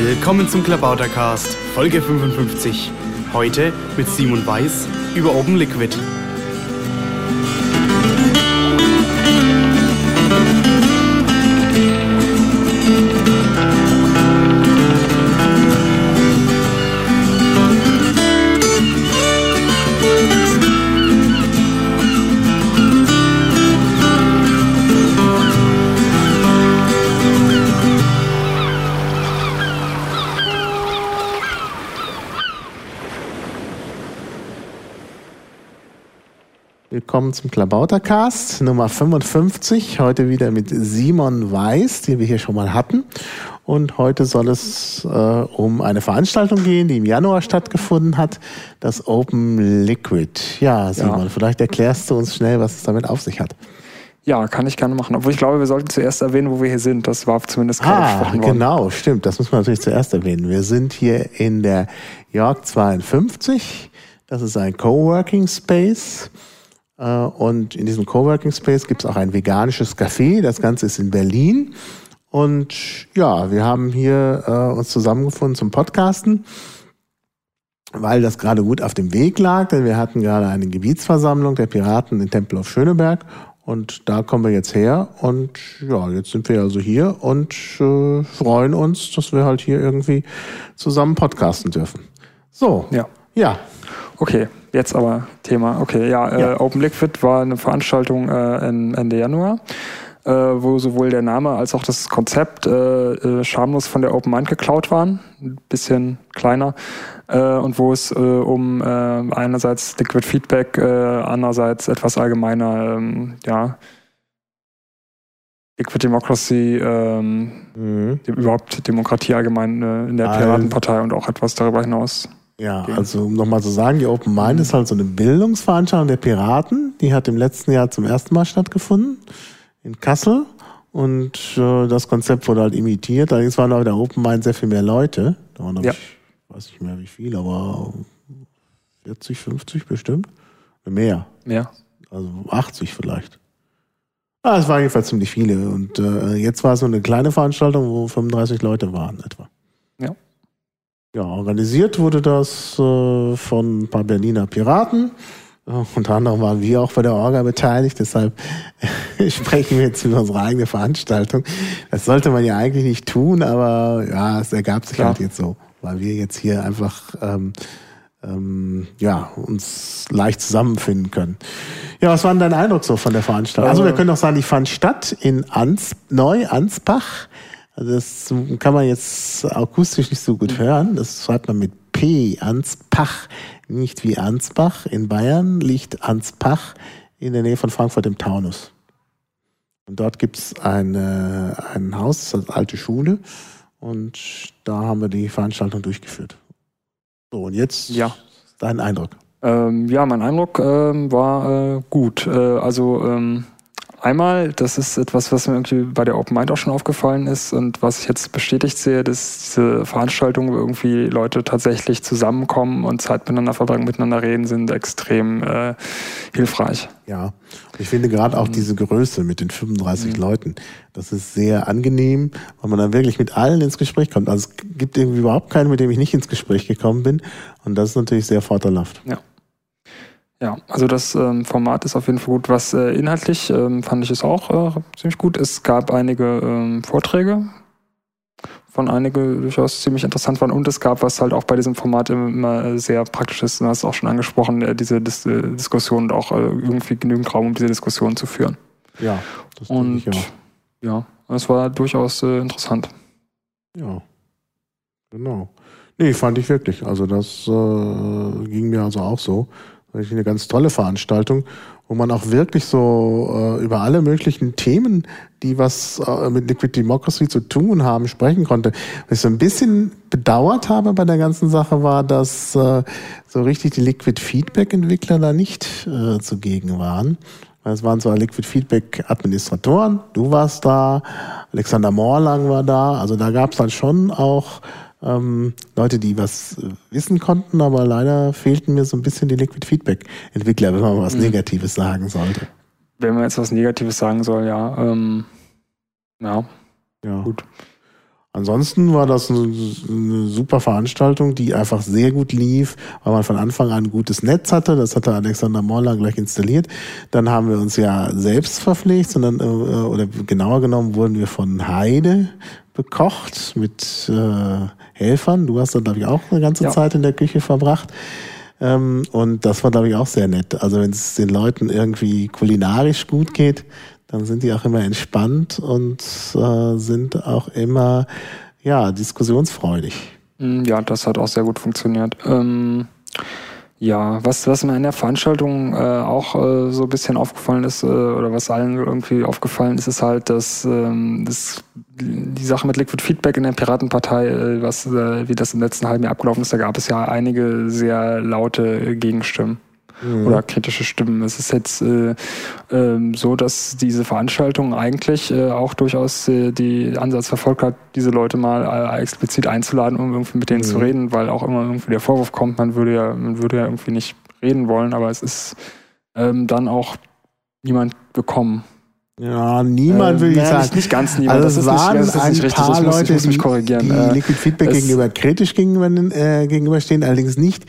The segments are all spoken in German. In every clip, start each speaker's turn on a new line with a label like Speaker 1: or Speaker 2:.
Speaker 1: Willkommen zum Klabautercast, Folge 55. Heute mit Simon Weiß über Open Liquid.
Speaker 2: Willkommen zum Klabautercast Nummer 55. Heute wieder mit Simon Weiß, den wir hier schon mal hatten. Und heute soll es äh, um eine Veranstaltung gehen, die im Januar stattgefunden hat, das Open Liquid. Ja, Simon, ja. vielleicht erklärst du uns schnell, was es damit auf sich hat.
Speaker 3: Ja, kann ich gerne machen. Obwohl ich glaube, wir sollten zuerst erwähnen, wo wir hier sind. Das war zumindest
Speaker 2: gerade ah, worden. Genau, stimmt. Das muss man natürlich zuerst erwähnen. Wir sind hier in der York 52. Das ist ein Coworking Space. Äh, und in diesem Coworking Space gibt es auch ein veganisches Café. Das Ganze ist in Berlin. Und ja, wir haben hier äh, uns zusammengefunden zum Podcasten, weil das gerade gut auf dem Weg lag, denn wir hatten gerade eine Gebietsversammlung der Piraten in Tempel auf Schöneberg und da kommen wir jetzt her und ja, jetzt sind wir also hier und äh, freuen uns, dass wir halt hier irgendwie zusammen podcasten dürfen. So,
Speaker 3: ja. Ja. Okay, jetzt aber Thema. Okay, ja, äh, ja. Äh, Open Liquid war eine Veranstaltung äh, Ende Januar, äh, wo sowohl der Name als auch das Konzept äh, äh, schamlos von der Open Mind geklaut waren, ein bisschen kleiner, äh, und wo es um einerseits Liquid Feedback, andererseits etwas allgemeiner, ähm, ja, Liquid Democracy, ähm, mhm. überhaupt Demokratie allgemein in der Piratenpartei und auch etwas darüber hinaus
Speaker 2: ja, also um nochmal zu sagen, die Open Mind ist halt so eine Bildungsveranstaltung der Piraten. Die hat im letzten Jahr zum ersten Mal stattgefunden in Kassel. Und äh, das Konzept wurde halt imitiert. Allerdings waren auch in der Open Mind sehr viel mehr Leute. Da waren, ja. ich weiß nicht mehr wie viel, aber 40, 50 bestimmt. Mehr.
Speaker 3: Mehr.
Speaker 2: Also 80 vielleicht. Ah, es waren jedenfalls ziemlich viele. Und äh, jetzt war es so eine kleine Veranstaltung, wo 35 Leute waren etwa.
Speaker 3: Ja.
Speaker 2: Ja, organisiert wurde das äh, von ein paar Berliner Piraten. Äh, unter anderem waren wir auch bei der Orga beteiligt, deshalb sprechen wir jetzt über unsere eigene Veranstaltung. Das sollte man ja eigentlich nicht tun, aber ja, es ergab sich Klar. halt jetzt so, weil wir jetzt hier einfach ähm, ähm, ja, uns leicht zusammenfinden können. Ja, was war denn dein Eindruck so von der Veranstaltung? Also wir können doch sagen, die fand statt in Ans Neu-Ansbach also das kann man jetzt akustisch nicht so gut hören. Das schreibt man mit P, Ansbach, nicht wie Ansbach. In Bayern liegt Ansbach in der Nähe von Frankfurt im Taunus. Und dort gibt's eine, ein Haus, das ist eine alte Schule. Und da haben wir die Veranstaltung durchgeführt. So, und jetzt
Speaker 3: ja.
Speaker 2: dein Eindruck.
Speaker 3: Ähm, ja, mein Eindruck ähm, war äh, gut. Äh, also ähm, Einmal, das ist etwas, was mir irgendwie bei der Open Mind auch schon aufgefallen ist und was ich jetzt bestätigt sehe, dass diese Veranstaltungen, wo irgendwie Leute tatsächlich zusammenkommen und Zeit miteinander verbringen, miteinander reden, sind extrem äh, hilfreich.
Speaker 2: Ja, ich finde gerade auch mhm. diese Größe mit den 35 mhm. Leuten, das ist sehr angenehm, weil man dann wirklich mit allen ins Gespräch kommt. Also es gibt irgendwie überhaupt keinen, mit dem ich nicht ins Gespräch gekommen bin und das ist natürlich sehr vorteilhaft.
Speaker 3: Ja. Ja, also das ähm, Format ist auf jeden Fall gut. Was äh, inhaltlich ähm, fand ich es auch äh, ziemlich gut. Es gab einige ähm, Vorträge, von einige durchaus ziemlich interessant waren. Und es gab, was halt auch bei diesem Format immer sehr praktisch ist, du hast es auch schon angesprochen, äh, diese Dis äh, Diskussion und auch äh, irgendwie genügend Raum, um diese Diskussion zu führen.
Speaker 2: Ja,
Speaker 3: das und ich auch. ja, es war durchaus äh, interessant.
Speaker 2: Ja, genau. Nee, fand ich wirklich. Also das äh, ging mir also auch so eine ganz tolle Veranstaltung, wo man auch wirklich so äh, über alle möglichen Themen, die was äh, mit Liquid Democracy zu tun haben, sprechen konnte. Was ich so ein bisschen bedauert habe bei der ganzen Sache war, dass äh, so richtig die Liquid Feedback Entwickler da nicht äh, zugegen waren. Es waren zwar Liquid Feedback Administratoren, du warst da, Alexander Morlang war da, also da gab es dann schon auch ähm, Leute, die was äh, wissen konnten, aber leider fehlten mir so ein bisschen die Liquid Feedback Entwickler, wenn man mal was mhm. Negatives sagen sollte.
Speaker 3: Wenn man jetzt was Negatives sagen soll, ja. Ähm, ja.
Speaker 2: Ja. Gut. Ansonsten war das eine, eine, super Veranstaltung, die einfach sehr gut lief, weil man von Anfang an ein gutes Netz hatte. Das hatte Alexander Morler gleich installiert. Dann haben wir uns ja selbst verpflegt, sondern äh, oder genauer genommen wurden wir von Heide bekocht mit äh, Helfern. Du hast da glaube ich auch eine ganze ja. Zeit in der Küche verbracht. Ähm, und das war glaube ich auch sehr nett. Also wenn es den Leuten irgendwie kulinarisch gut geht, dann sind die auch immer entspannt und äh, sind auch immer ja diskussionsfreudig.
Speaker 3: Mm, ja, das hat auch sehr gut funktioniert. Ähm, ja, was, was mir in der Veranstaltung äh, auch äh, so ein bisschen aufgefallen ist, äh, oder was allen irgendwie aufgefallen ist, ist halt, dass ähm, das, die Sache mit Liquid Feedback in der Piratenpartei, äh, was, äh, wie das im letzten halben Jahr abgelaufen ist, da gab es ja einige sehr laute Gegenstimmen mhm. oder kritische Stimmen. Es ist jetzt äh, äh, so, dass diese Veranstaltung eigentlich äh, auch durchaus äh, die Ansatz verfolgt hat, diese Leute mal äh, explizit einzuladen, um irgendwie mit denen mhm. zu reden, weil auch immer irgendwie der Vorwurf kommt, man würde ja, man würde ja irgendwie nicht reden wollen, aber es ist ähm, dann auch niemand gekommen.
Speaker 2: Ja, niemand äh, will ich sagen.
Speaker 3: Nicht, ganz niemand.
Speaker 2: Also das es waren nicht, das ein
Speaker 3: nicht
Speaker 2: paar
Speaker 3: muss,
Speaker 2: Leute, die, die
Speaker 3: äh,
Speaker 2: Liquid Feedback gegenüber kritisch gegenüber, äh, gegenüberstehen, allerdings nicht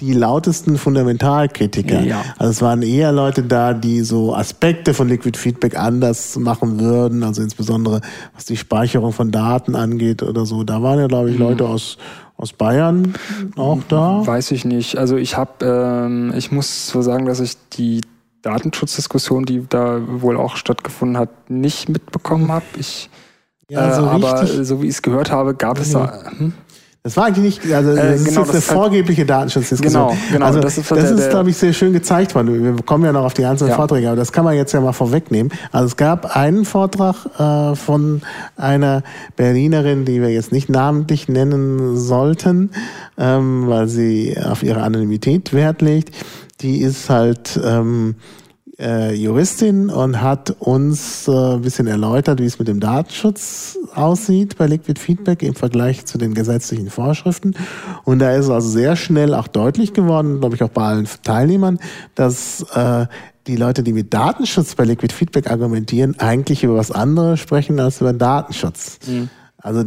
Speaker 2: die lautesten Fundamentalkritiker. Ja. Also es waren eher Leute da, die so Aspekte von Liquid Feedback anders machen würden, also insbesondere was die Speicherung von Daten angeht oder so. Da waren ja, glaube ich, Leute mhm. aus aus Bayern auch da?
Speaker 3: Weiß ich nicht. Also ich habe, ähm, ich muss so sagen, dass ich die Datenschutzdiskussion, die da wohl auch stattgefunden hat, nicht mitbekommen habe. Ich, ja, so äh, aber so wie ich es gehört habe, gab es da. Hm?
Speaker 2: Das war eigentlich nicht, also das äh, genau, ist jetzt eine vorgebliche Datenschutzdiskussion.
Speaker 3: Genau, genau.
Speaker 2: Also das ist, das ist glaube ich, sehr schön gezeigt worden. Wir kommen ja noch auf die einzelnen ja. Vorträge, aber das kann man jetzt ja mal vorwegnehmen. Also es gab einen Vortrag äh, von einer Berlinerin, die wir jetzt nicht namentlich nennen sollten, ähm, weil sie auf ihre Anonymität Wert legt. Die ist halt ähm, äh, Juristin und hat uns äh, ein bisschen erläutert, wie es mit dem Datenschutz aussieht bei Liquid Feedback im Vergleich zu den gesetzlichen Vorschriften. Und da ist also sehr schnell auch deutlich geworden, glaube ich auch bei allen Teilnehmern, dass äh, die Leute, die mit Datenschutz bei Liquid Feedback argumentieren, eigentlich über was anderes sprechen als über Datenschutz. Mhm. Also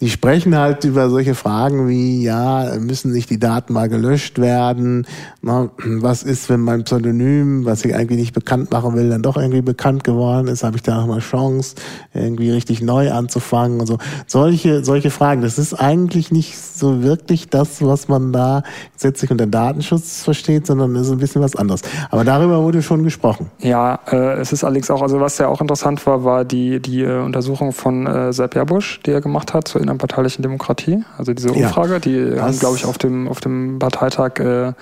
Speaker 2: die sprechen halt über solche Fragen wie, ja, müssen nicht die Daten mal gelöscht werden? Na, was ist, wenn mein Pseudonym, was ich eigentlich nicht bekannt machen will, dann doch irgendwie bekannt geworden ist? Habe ich da noch mal Chance, irgendwie richtig neu anzufangen und so? Solche, solche Fragen. Das ist eigentlich nicht so wirklich das, was man da gesetzlich unter Datenschutz versteht, sondern ist ein bisschen was anderes. Aber darüber wurde schon gesprochen.
Speaker 3: Ja, äh, es ist allerdings auch, also was ja auch interessant war, war die, die äh, Untersuchung von äh, Sepp Jabusch die er gemacht hat zur innerparteilichen Demokratie. Also diese Umfrage, ja, die haben, glaube ich, auf dem, auf dem Parteitag äh,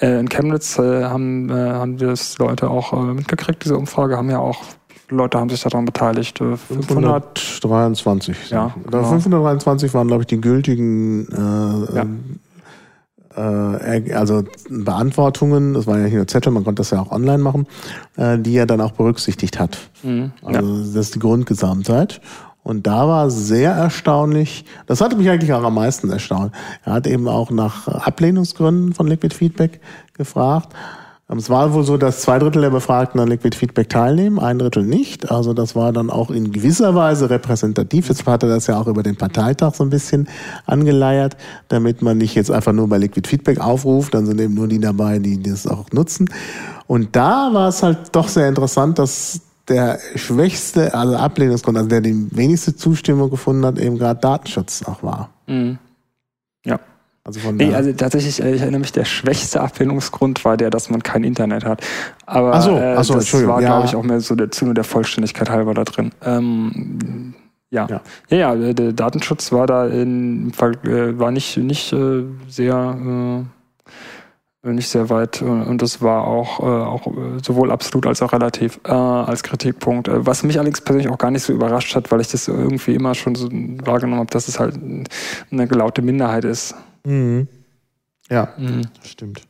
Speaker 3: äh, in Chemnitz äh, haben, äh, haben das Leute auch äh, mitgekriegt, diese Umfrage, haben ja auch Leute haben sich daran beteiligt.
Speaker 2: 523.
Speaker 3: Äh, ja,
Speaker 2: genau. 523 waren, glaube ich, die gültigen ja. also Beantwortungen, das waren ja hier nur Zettel, man konnte das ja auch online machen, die er dann auch berücksichtigt hat. Mhm, also ja. das ist die Grundgesamtheit. Und da war sehr erstaunlich, das hatte mich eigentlich auch am meisten erstaunt. Er hat eben auch nach Ablehnungsgründen von Liquid Feedback gefragt. Es war wohl so, dass zwei Drittel der Befragten an Liquid Feedback teilnehmen, ein Drittel nicht. Also das war dann auch in gewisser Weise repräsentativ. Jetzt hat er das ja auch über den Parteitag so ein bisschen angeleiert, damit man nicht jetzt einfach nur bei Liquid Feedback aufruft, dann sind eben nur die dabei, die das auch nutzen. Und da war es halt doch sehr interessant, dass der schwächste, also Ablehnungsgrund, also der die wenigste Zustimmung gefunden hat, eben gerade Datenschutz auch war.
Speaker 3: Mhm. Ja. Also, von nee, also tatsächlich, äh, ich erinnere mich, der schwächste Ablehnungsgrund war der, dass man kein Internet hat. Aber
Speaker 2: ach so, ach so,
Speaker 3: äh, das war, ja. glaube ich, auch mehr so der, nur der Vollständigkeit halber da drin. Ähm, ja. ja, ja, ja, der Datenschutz war da in, äh, war nicht, nicht äh, sehr äh, nicht sehr weit und das war auch, äh, auch sowohl absolut als auch relativ äh, als Kritikpunkt. Äh, was mich allerdings persönlich auch gar nicht so überrascht hat, weil ich das irgendwie immer schon so wahrgenommen habe, dass es halt eine gelaute Minderheit ist.
Speaker 2: Mhm. Ja, mhm. stimmt.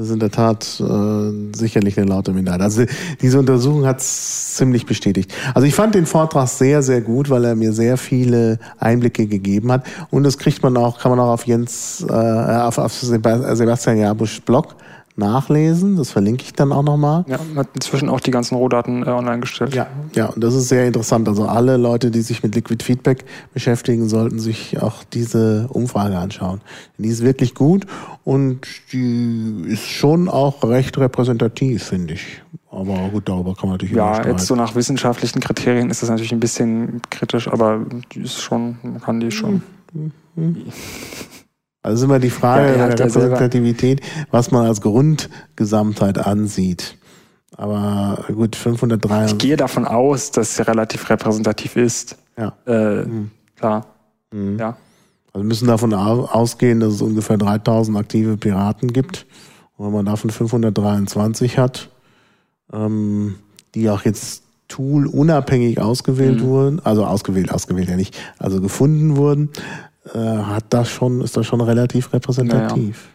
Speaker 2: Das ist in der Tat äh, sicherlich eine laute Minderheit. Also diese Untersuchung hat es ziemlich bestätigt. Also ich fand den Vortrag sehr, sehr gut, weil er mir sehr viele Einblicke gegeben hat. Und das kriegt man auch, kann man auch auf Jens, äh, auf, auf Sebastian Jabusch Blog nachlesen. Das verlinke ich dann auch nochmal.
Speaker 3: Ja, hat inzwischen auch die ganzen Rohdaten äh, online gestellt.
Speaker 2: Ja, ja, und das ist sehr interessant. Also alle Leute, die sich mit Liquid Feedback beschäftigen, sollten sich auch diese Umfrage anschauen. Die ist wirklich gut und die ist schon auch recht repräsentativ, finde ich. Aber gut, darüber kann man natürlich
Speaker 3: Ja, jetzt so nach wissenschaftlichen Kriterien ist das natürlich ein bisschen kritisch, aber die ist schon, man kann die schon.
Speaker 2: Also ist immer die Frage
Speaker 3: Ja, er
Speaker 2: der
Speaker 3: selber-
Speaker 2: Repräsentativität, was man als Grundgesamtheit ansieht. Aber gut, 503.
Speaker 3: Ich gehe davon aus, dass sie relativ repräsentativ ist.
Speaker 2: Ja.
Speaker 3: Äh, Klar.
Speaker 2: Mhm.
Speaker 3: Ja.
Speaker 2: Also wir müssen davon au- ausgehen, dass es ungefähr 3000 aktive Piraten gibt. Und wenn man davon 523 hat, ähm, die auch jetzt Tool unabhängig ausgewählt
Speaker 3: Mhm.
Speaker 2: wurden, also ausgewählt, ausgewählt ja nicht, also gefunden wurden, äh, hat das schon, ist das schon relativ repräsentativ.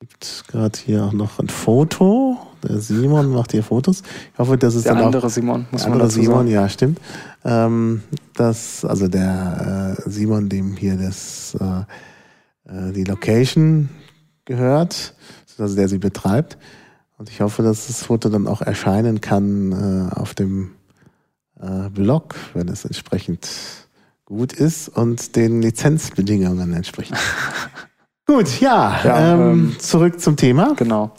Speaker 2: Gibt gerade hier auch noch ein Foto. Der Simon macht hier Fotos. Ich hoffe, das ist
Speaker 3: Der
Speaker 2: dann auch
Speaker 3: andere Simon, muss
Speaker 2: der andere Simon,
Speaker 3: sagen.
Speaker 2: ja, stimmt. Ähm, das, also der äh, Simon, dem hier das, äh, äh, die Location gehört, also der sie betreibt. Und ich hoffe, dass das Foto dann auch erscheinen kann äh, auf dem äh, Blog, wenn es entsprechend gut ist und den Lizenzbedingungen entspricht. gut, ja,
Speaker 3: Ja,
Speaker 2: ähm,
Speaker 3: ähm,
Speaker 2: zurück zum Thema.
Speaker 3: Genau.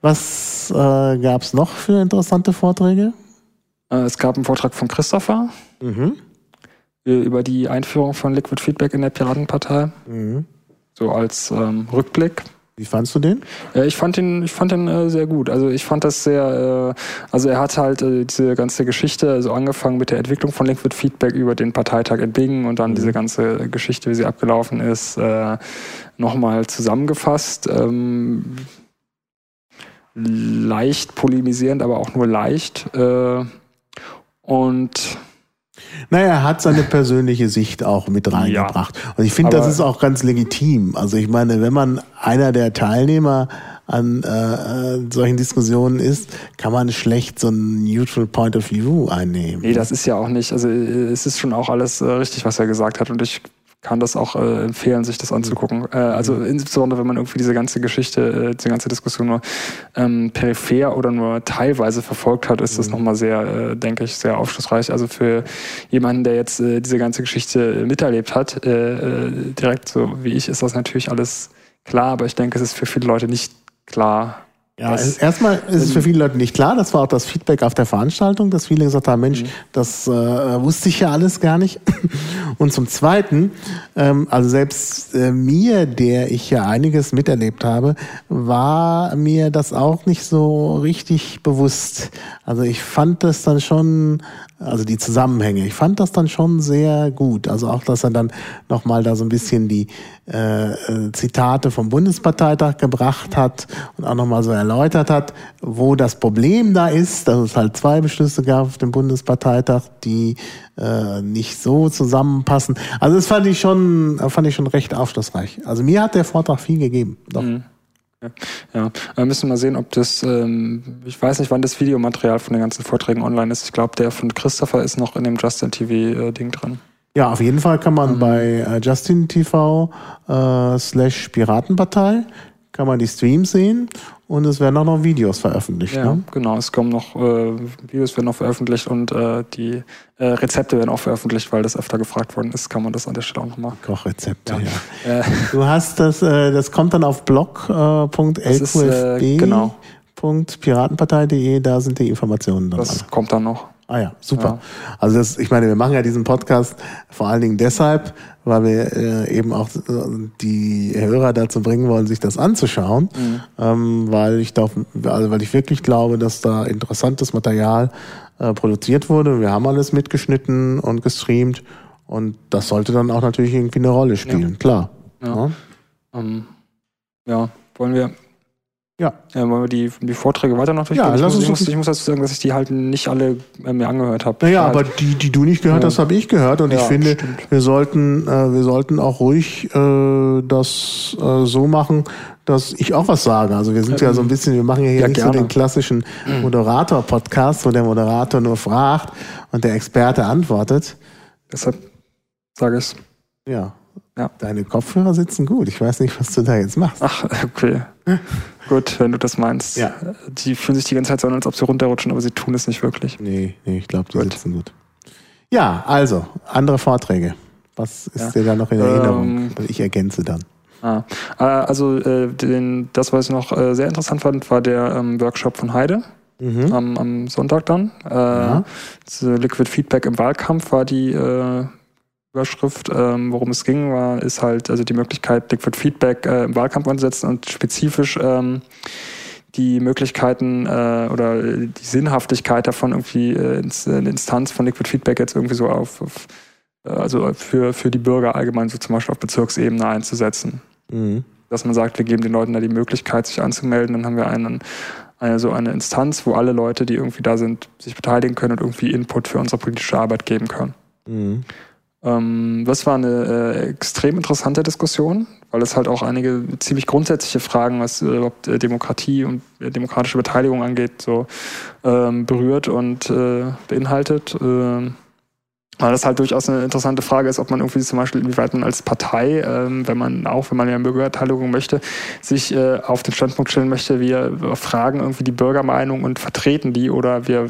Speaker 2: Was äh, gab es noch für interessante Vorträge?
Speaker 3: Äh, es gab einen Vortrag von Christopher
Speaker 2: Mhm.
Speaker 3: äh, über die Einführung von Liquid Feedback in der Piratenpartei.
Speaker 2: Mhm.
Speaker 3: So als ähm, Rückblick.
Speaker 2: Wie fandst du den?
Speaker 3: Ja, ich fand ihn, ich fand ihn äh, sehr gut. Also ich fand das sehr, äh, also er hat halt äh, diese ganze Geschichte, also angefangen mit der Entwicklung von Liquid Feedback über den Parteitag in Bingen und dann diese ganze Geschichte, wie sie abgelaufen ist, äh, nochmal zusammengefasst. Ähm, leicht polemisierend, aber auch nur leicht. Äh, und
Speaker 2: Naja, er hat seine persönliche Sicht auch mit reingebracht. Und ich finde, das ist auch ganz legitim. Also ich meine, wenn man einer der Teilnehmer an äh, äh, solchen Diskussionen ist, kann man schlecht so ein neutral point of view einnehmen.
Speaker 3: Nee, das ist ja auch nicht, also äh, es ist schon auch alles äh, richtig, was er gesagt hat und ich kann das auch äh, empfehlen, sich das anzugucken. Äh, also insbesondere, wenn man irgendwie diese ganze Geschichte, äh, diese ganze Diskussion nur ähm, peripher oder nur teilweise verfolgt hat, ist das nochmal sehr, äh, denke ich, sehr aufschlussreich. Also für jemanden, der jetzt äh, diese ganze Geschichte äh, miterlebt hat, äh, äh, direkt so wie ich, ist das natürlich alles klar, aber ich denke, es ist für viele Leute nicht klar.
Speaker 2: Ja, erstmal ist es für viele Leute nicht klar. Das war auch das Feedback auf der Veranstaltung, dass viele gesagt haben, Mensch, das äh, wusste ich ja alles gar nicht. Und zum Zweiten, ähm, also selbst äh, mir, der ich ja einiges miterlebt habe, war mir das auch nicht so richtig bewusst. Also ich fand das dann schon, also die Zusammenhänge, ich fand das dann schon sehr gut. Also auch, dass er dann nochmal da so ein bisschen die äh, äh, Zitate vom Bundesparteitag gebracht hat und auch nochmal so erläutert hat, wo das Problem da ist, dass es halt zwei Beschlüsse gab auf dem Bundesparteitag, die äh, nicht so zusammenpassen. Also das fand ich schon, fand ich schon recht aufschlussreich. Also mir hat der Vortrag viel gegeben. Doch.
Speaker 3: Ja, wir müssen mal sehen, ob das, ähm, ich weiß nicht, wann das Videomaterial von den ganzen Vorträgen online ist. Ich glaube, der von Christopher ist noch in dem Justin TV-Ding drin.
Speaker 2: Ja, auf jeden Fall kann man bei äh, Justin TV äh, slash Piratenpartei kann man die Streams sehen und es werden auch noch Videos veröffentlicht.
Speaker 3: Ja,
Speaker 2: Ne?
Speaker 3: genau. Es kommen noch äh, Videos werden noch veröffentlicht und äh, die äh, Rezepte werden auch veröffentlicht, weil das öfter gefragt worden ist. Kann man das an der Stelle auch noch machen.
Speaker 2: Kochrezepte, ja.
Speaker 3: Äh,
Speaker 2: Du hast das, äh, das kommt dann auf
Speaker 3: ist, äh, genau.
Speaker 2: da sind die Informationen alle.
Speaker 3: das kommt dann noch.
Speaker 2: Ah ja, super. Also das, ich meine, wir machen ja diesen Podcast vor allen Dingen deshalb, weil wir äh, eben auch äh, die Hörer dazu bringen wollen, sich das anzuschauen, ähm, weil ich da, also weil ich wirklich glaube, dass da interessantes Material äh, produziert wurde. Wir haben alles mitgeschnitten und gestreamt und das sollte dann auch natürlich irgendwie eine Rolle spielen, klar.
Speaker 3: Ja. Ähm, ja, wollen wir,
Speaker 2: Ja.
Speaker 3: äh, wollen wir die, die Vorträge weiter noch durchgehen?
Speaker 2: Ja,
Speaker 3: ich,
Speaker 2: lass uns
Speaker 3: ich, muss, ich muss dazu sagen, dass ich die halt nicht alle äh, mir angehört habe.
Speaker 2: Naja,
Speaker 3: halt,
Speaker 2: aber die, die du nicht gehört
Speaker 3: Ja.
Speaker 2: hast, habe ich gehört. Und ich
Speaker 3: Ja,
Speaker 2: finde,
Speaker 3: stimmt.
Speaker 2: wir sollten, äh, wir sollten auch ruhig äh, das äh, so machen, dass ich auch was sage. Also wir sind ja so ein bisschen, wir machen ja hier
Speaker 3: Ja,
Speaker 2: nicht so
Speaker 3: gerne.
Speaker 2: den klassischen Moderator-Podcast, wo der Moderator nur fragt und der Experte antwortet.
Speaker 3: Deshalb sage ich
Speaker 2: Ja.
Speaker 3: Ja.
Speaker 2: Deine Kopfhörer sitzen gut. Ich weiß nicht, was du da jetzt machst.
Speaker 3: Ach, okay. gut, wenn du das meinst.
Speaker 2: Ja.
Speaker 3: Die fühlen sich die ganze Zeit so an, als ob sie runterrutschen, aber sie tun es nicht wirklich.
Speaker 2: Nee, nee, ich glaube, die
Speaker 3: Gut.
Speaker 2: sitzen gut. Ja, also, andere Vorträge. Was ist
Speaker 3: Ja.
Speaker 2: dir da noch in Erinnerung?
Speaker 3: Ähm,
Speaker 2: ich ergänze dann.
Speaker 3: Ah, äh, also äh, den, das, was ich noch äh, sehr interessant fand, war der ähm, Workshop von Heide
Speaker 2: Mhm.
Speaker 3: am, am Sonntag dann. Äh,
Speaker 2: Ja.
Speaker 3: Liquid Feedback im Wahlkampf war die äh, Überschrift. Ähm, worum es ging, war, ist halt also die Möglichkeit, Liquid Feedback äh, im Wahlkampf einzusetzen und spezifisch ähm, die Möglichkeiten äh, oder äh, die Sinnhaftigkeit davon irgendwie äh, ins, eine Instanz von Liquid Feedback jetzt irgendwie so auf, auf äh, also für, für die Bürger allgemein so zum Beispiel auf Bezirksebene einzusetzen
Speaker 2: Mhm.
Speaker 3: dass man sagt, wir geben den Leuten da die Möglichkeit, sich anzumelden. Dann haben wir einen, eine, so eine Instanz, wo alle Leute, die irgendwie da sind, sich beteiligen können und irgendwie Input für unsere politische Arbeit geben können.
Speaker 2: Mhm.
Speaker 3: Ähm, das war eine äh, extrem interessante Diskussion, weil es halt auch einige ziemlich grundsätzliche Fragen, was äh, überhaupt äh, Demokratie und äh, demokratische Beteiligung angeht, so ähm, berührt und äh, beinhaltet. Ähm, weil das halt durchaus eine interessante Frage ist, ob man irgendwie zum Beispiel, inwieweit man als Partei, ähm, wenn man auch, wenn man ja Bürgerbeteiligung möchte, sich äh, auf den Standpunkt stellen möchte, wir fragen irgendwie die Bürgermeinung und vertreten die oder wir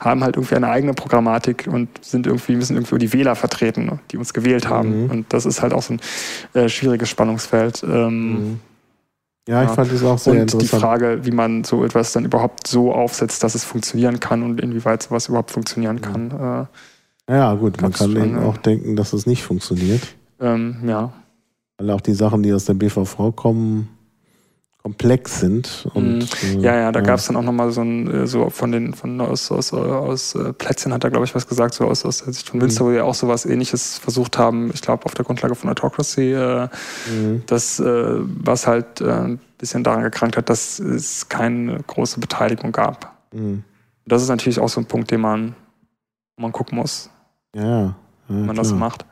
Speaker 3: haben halt irgendwie eine eigene Programmatik und sind irgendwie, müssen irgendwie die Wähler vertreten, die uns gewählt haben.
Speaker 2: Mhm.
Speaker 3: Und das ist halt auch so ein äh, schwieriges Spannungsfeld. Ähm,
Speaker 2: Mhm. Ja, ich fand das auch sehr
Speaker 3: und die
Speaker 2: interessant.
Speaker 3: Frage, wie man so etwas dann überhaupt so aufsetzt, dass es funktionieren kann und inwieweit sowas überhaupt funktionieren kann.
Speaker 2: Ja, gut, man kann eben
Speaker 3: ja.
Speaker 2: auch denken, dass es nicht funktioniert.
Speaker 3: Äh, ähm, ja.
Speaker 2: Weil auch die Sachen, die aus der BVV kommen, komplex sind. Und,
Speaker 3: Mhm. Ja, ja, da gab es dann auch nochmal so ein, äh, so von den, von aus, aus, aus äh, Plätzchen hat er, glaube ich, was gesagt, so aus, aus der Sicht von Münster, wo wir auch sowas ähnliches versucht haben, ich glaube, auf der Grundlage von Autocracy, äh,
Speaker 2: Mhm.
Speaker 3: das, äh, was halt äh, ein bisschen daran gekrankt hat, dass es keine große Beteiligung gab.
Speaker 2: Mhm.
Speaker 3: Das ist natürlich auch so ein Punkt, den man, man gucken muss,
Speaker 2: Ja, ja.
Speaker 3: wenn man das
Speaker 2: klar.
Speaker 3: macht.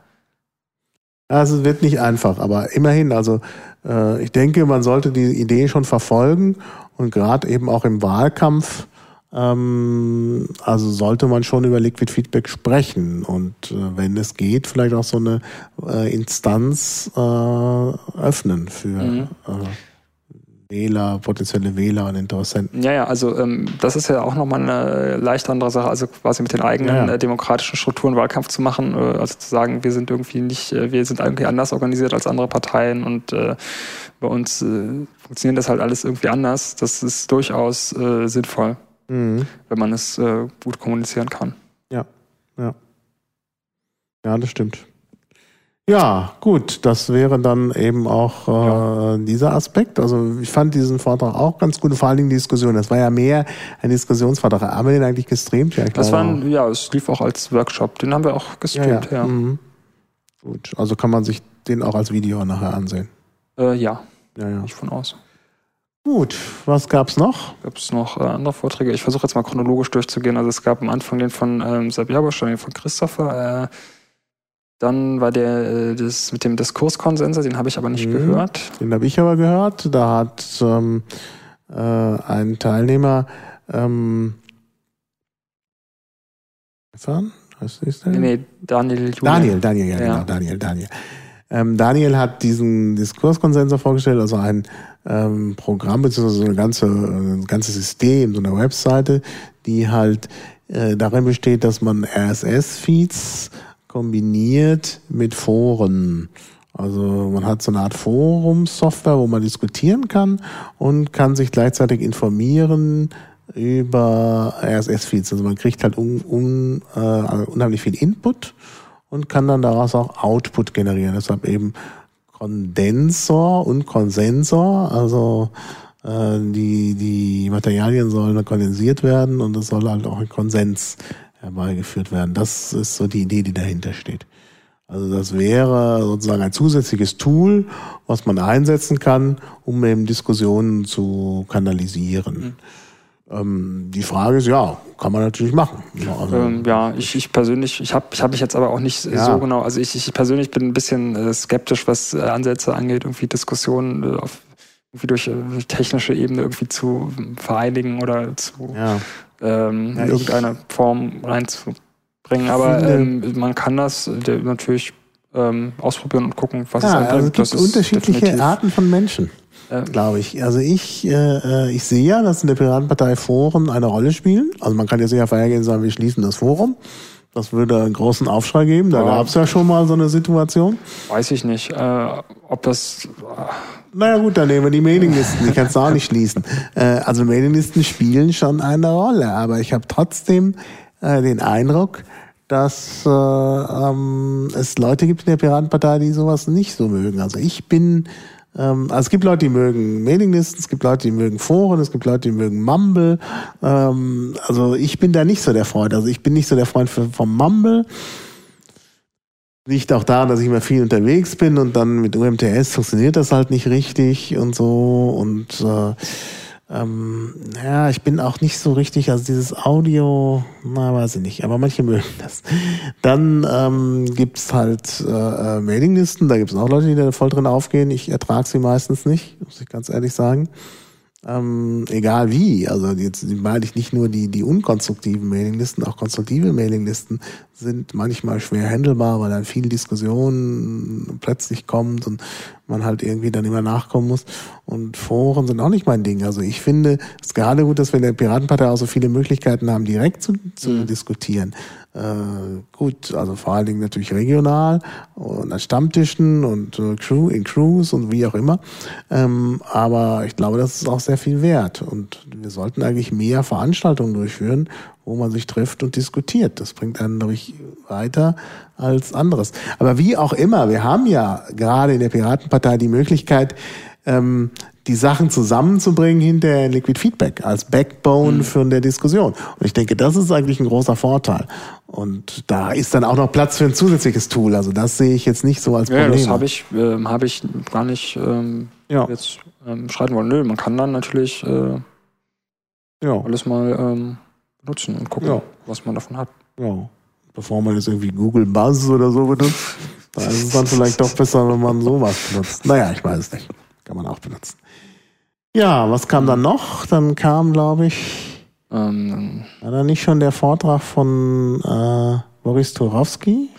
Speaker 2: Also es wird nicht einfach, aber immerhin, also äh, ich denke, man sollte die Idee schon verfolgen und gerade eben auch im Wahlkampf, ähm, also sollte man schon über Liquid Feedback sprechen und äh, wenn es geht, vielleicht auch so eine äh, Instanz äh, öffnen für
Speaker 3: Mhm.
Speaker 2: Äh, Wähler, potenzielle Wähler und Interessenten.
Speaker 3: Ja, ja, also ähm, das ist ja auch nochmal eine leicht andere Sache, also quasi mit den eigenen
Speaker 2: Ja, ja.
Speaker 3: Äh, demokratischen Strukturen Wahlkampf zu machen, äh, also zu sagen, wir sind irgendwie nicht, äh, wir sind irgendwie anders organisiert als andere Parteien und äh, bei uns äh, funktioniert das halt alles irgendwie anders. Das ist durchaus äh, sinnvoll,
Speaker 2: Mhm.
Speaker 3: wenn man es gut kommunizieren kann.
Speaker 2: Ja, ja. Ja, das stimmt. Ja, gut, das wäre dann eben auch äh, dieser Aspekt. Also ich fand diesen Vortrag auch ganz gut, vor allen Dingen die Diskussion. Das war ja mehr ein Diskussionsvortrag. Haben wir den eigentlich gestreamt? Ja, ich
Speaker 3: Das
Speaker 2: glaube
Speaker 3: war
Speaker 2: auch.
Speaker 3: ein, ja, es lief auch als Workshop, den haben wir auch
Speaker 2: ja,
Speaker 3: gestreamt,
Speaker 2: ja.
Speaker 3: ja.
Speaker 2: Mhm. Gut, also kann man sich den auch als Video nachher ansehen.
Speaker 3: Äh, ja,
Speaker 2: Ja, ja.
Speaker 3: nicht von aus.
Speaker 2: Gut, was gab's noch?
Speaker 3: Gab es noch äh, andere Vorträge? Ich versuche jetzt mal chronologisch durchzugehen. Also es gab am Anfang den von ähm, dann den von Christopher. Äh, dann war der äh, das mit dem Diskurskonsensor, den habe ich aber nicht
Speaker 2: Mhm.
Speaker 3: gehört.
Speaker 2: Den habe ich aber gehört. Da hat ähm, äh, ein Teilnehmer ähm, Stefan? Was ist der?
Speaker 3: Nee, nee, Daniel Julian.
Speaker 2: Daniel, Daniel, ja,
Speaker 3: Ja.
Speaker 2: genau, Daniel, Daniel. Ähm, Daniel hat diesen Diskurskonsensor vorgestellt, also ein ähm, Programm beziehungsweise so eine ganze, ein ganzes System, so eine Webseite, die halt äh, darin besteht, dass man RSS-Feeds kombiniert mit Foren. Also man hat so eine Art Forumsoftware, wo man diskutieren kann und kann sich gleichzeitig informieren über RSS-Feeds. Also man kriegt halt un, un, äh, unheimlich viel Input und kann dann daraus auch Output generieren. Deshalb eben Kondensor und Konsensor. Also äh, die, die Materialien sollen kondensiert werden und es soll halt auch ein Konsens herbeigeführt werden. Das ist so die Idee, die dahinter steht. Also das wäre sozusagen ein zusätzliches Tool, was man einsetzen kann, um eben Diskussionen zu kanalisieren. Ähm, die Frage ist, ja, kann man natürlich machen. Ja, Also,
Speaker 3: Ähm, ja, ich, ich persönlich, ich habe ich hab mich jetzt aber auch nicht
Speaker 2: Ja.
Speaker 3: so genau, also ich, ich persönlich bin ein bisschen äh, skeptisch, was äh, Ansätze angeht, irgendwie Diskussionen äh, auf, irgendwie durch technische Ebene irgendwie zu vereinigen oder zu
Speaker 2: ja.
Speaker 3: Ähm,
Speaker 2: Ja,
Speaker 3: in
Speaker 2: ich-
Speaker 3: irgendeine Form reinzubringen. Aber ähm, man kann das äh, natürlich ähm, ausprobieren und gucken, was
Speaker 2: ja,
Speaker 3: es
Speaker 2: also
Speaker 3: einbringt.
Speaker 2: es gibt unterschiedliche Arten von Menschen,
Speaker 3: Ja.
Speaker 2: glaube ich. Also ich, äh, ich sehe ja, dass in der Piratenpartei Foren eine Rolle spielen. Also man kann jetzt nicht einfach hergehen und sagen, wir schließen das Forum. Das würde einen großen Aufschrei geben. Da
Speaker 3: Ja.
Speaker 2: gab es ja schon mal so eine Situation.
Speaker 3: Weiß ich nicht, äh, ob das.
Speaker 2: Naja gut, dann nehmen wir die Mailinglisten, die kannst du auch nicht schließen. Äh, also Mailinglisten spielen schon eine Rolle, aber ich habe trotzdem äh, den Eindruck, dass äh, ähm, es Leute gibt in der Piratenpartei, die sowas nicht so mögen. Also ich bin, also es gibt Leute, die mögen Mailinglisten, es gibt Leute, die mögen Foren, es gibt Leute, die mögen Mumble. Ähm, also ich bin da nicht so der Freund. Also ich bin nicht so der Freund vom Mumble. Liegt auch daran, dass ich immer viel unterwegs bin und dann mit UMTS funktioniert das halt nicht richtig und so. Und äh, ähm, ja, ich bin auch nicht so richtig, also dieses Audio, na, weiß ich nicht, aber manche mögen das. Dann ähm, gibt's halt äh, äh, Mailinglisten, da gibt's auch Leute, die da voll drin aufgehen. Ich ertrage sie meistens nicht, muss ich ganz ehrlich sagen. Ähm, egal wie, also jetzt meine ich nicht nur die, die unkonstruktiven Mailinglisten, auch konstruktive Mailinglisten sind manchmal schwer handelbar, weil dann viel Diskussion plötzlich kommt und man halt irgendwie dann immer nachkommen muss. Und Foren sind auch nicht mein Ding. Also ich finde es ist gerade gut, dass wir in der Piratenpartei auch so viele Möglichkeiten haben, direkt zu, zu diskutieren. Äh, gut, also vor allen Dingen natürlich regional und an Stammtischen und äh, Crew, in Crews und wie auch immer. Ähm, aber ich glaube, das ist auch sehr viel wert. Und wir sollten eigentlich mehr Veranstaltungen durchführen, wo man sich trifft und diskutiert. Das bringt einen, glaube ich, weiter als anderes. Aber wie auch immer, wir haben ja gerade in der Piratenpartei die Möglichkeit, ähm, die Sachen zusammenzubringen hinter Liquid Feedback als Backbone für eine Diskussion. Und ich denke, das ist eigentlich ein großer Vorteil. Und da ist dann auch noch Platz für ein zusätzliches Tool. Also das sehe ich jetzt nicht so als
Speaker 3: Ja,
Speaker 2: Problem.
Speaker 3: das habe ich, ähm, hab ich gar nicht ähm,
Speaker 2: Ja.
Speaker 3: jetzt ähm, schreiten wollen. Nö, man kann dann natürlich äh,
Speaker 2: ja,
Speaker 3: alles mal ähm, benutzen und gucken,
Speaker 2: Ja.
Speaker 3: was man davon hat.
Speaker 2: ja. Bevor man jetzt irgendwie Google Buzz oder so benutzt, da ist es dann vielleicht doch besser, wenn man sowas benutzt. Naja, ich weiß es nicht. Kann man auch benutzen. Ja, was kam dann noch? Dann kam, glaube ich,
Speaker 3: Ähm,
Speaker 2: war da nicht schon der Vortrag von äh, Boris Turowski